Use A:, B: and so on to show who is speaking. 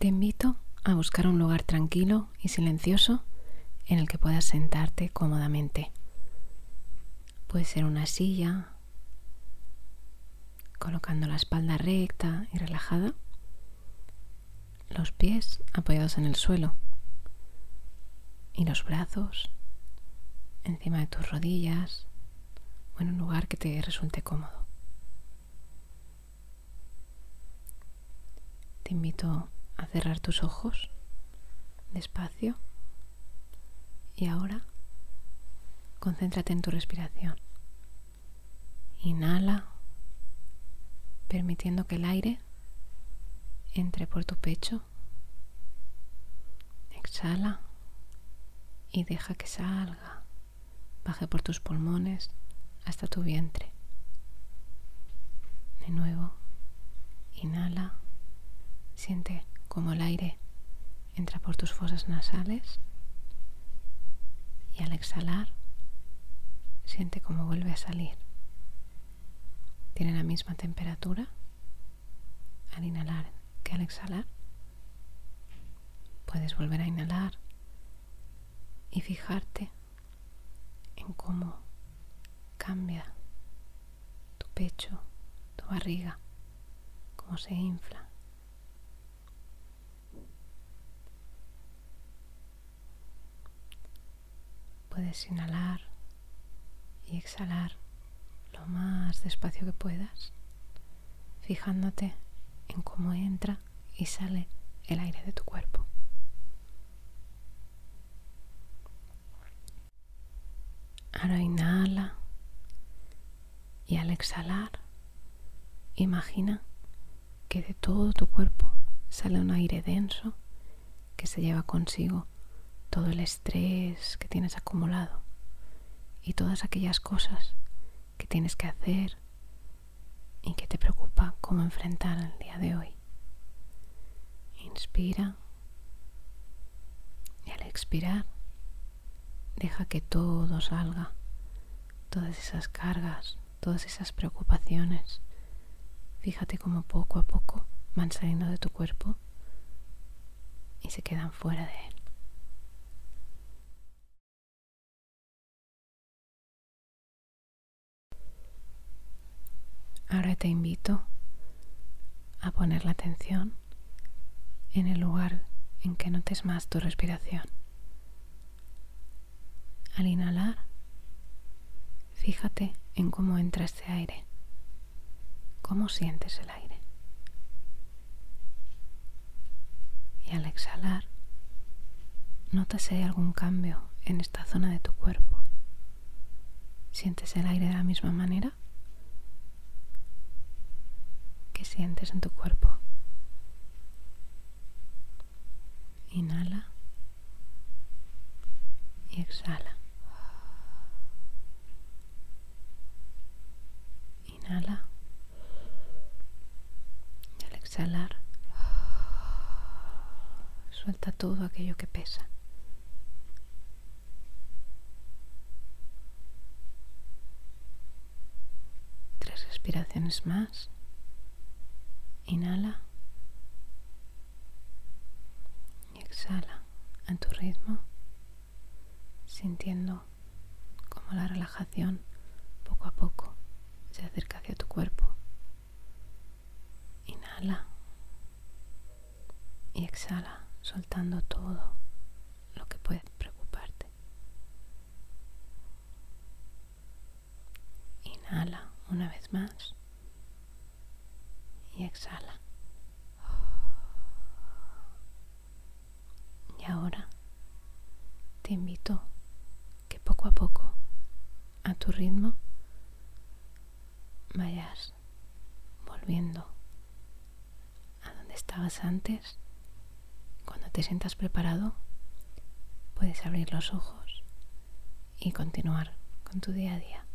A: Te invito a buscar un lugar tranquilo y silencioso en el que puedas sentarte cómodamente. Puede ser una silla, colocando la espalda recta y relajada, los pies apoyados en el suelo y los brazos encima de tus rodillas o en un lugar que te resulte cómodo. Te invito a cerrar tus ojos despacio y ahora concéntrate en tu respiración. Inhala, permitiendo que el aire entre por tu pecho. Exhala y deja que salga, baje por tus pulmones hasta tu vientre. De nuevo, inhala, siente como el aire entra por tus fosas nasales y al exhalar, siente como vuelve a salir. Tiene la misma temperatura al inhalar que al exhalar. Puedes volver a inhalar y fijarte en cómo cambia tu pecho, tu barriga, cómo se infla. Puedes inhalar y exhalar lo más despacio que puedas, fijándote en cómo entra y sale el aire de tu cuerpo. Ahora inhala y al exhalar imagina que de todo tu cuerpo sale un aire denso que se lleva consigo todo el estrés que tienes acumulado y todas aquellas cosas que tienes que hacer y que te preocupa cómo enfrentar el día de hoy. Inspira y al expirar deja que todo salga, todas esas cargas, todas esas preocupaciones. Fíjate cómo poco a poco van saliendo de tu cuerpo y se quedan fuera de él. Ahora te invito a poner la atención en el lugar en que notes más tu respiración. Al inhalar, fíjate en cómo entra este aire, cómo sientes el aire. Y al exhalar, nota si hay algún cambio en esta zona de tu cuerpo. ¿Sientes el aire de la misma manera? Sientes en tu cuerpo. Inhala y exhala. Inhala y al exhalar suelta todo aquello que pesa. Tres respiraciones más. Inhala y exhala a tu ritmo, sintiendo como la relajación poco a poco se acerca hacia tu cuerpo. Inhala y exhala, soltando todo lo que puede preocuparte. Inhala una vez más y exhala. Y ahora te invito que poco a poco, a tu ritmo, vayas volviendo a donde estabas antes. Cuando te sientas preparado, puedes abrir los ojos y continuar con tu día a día.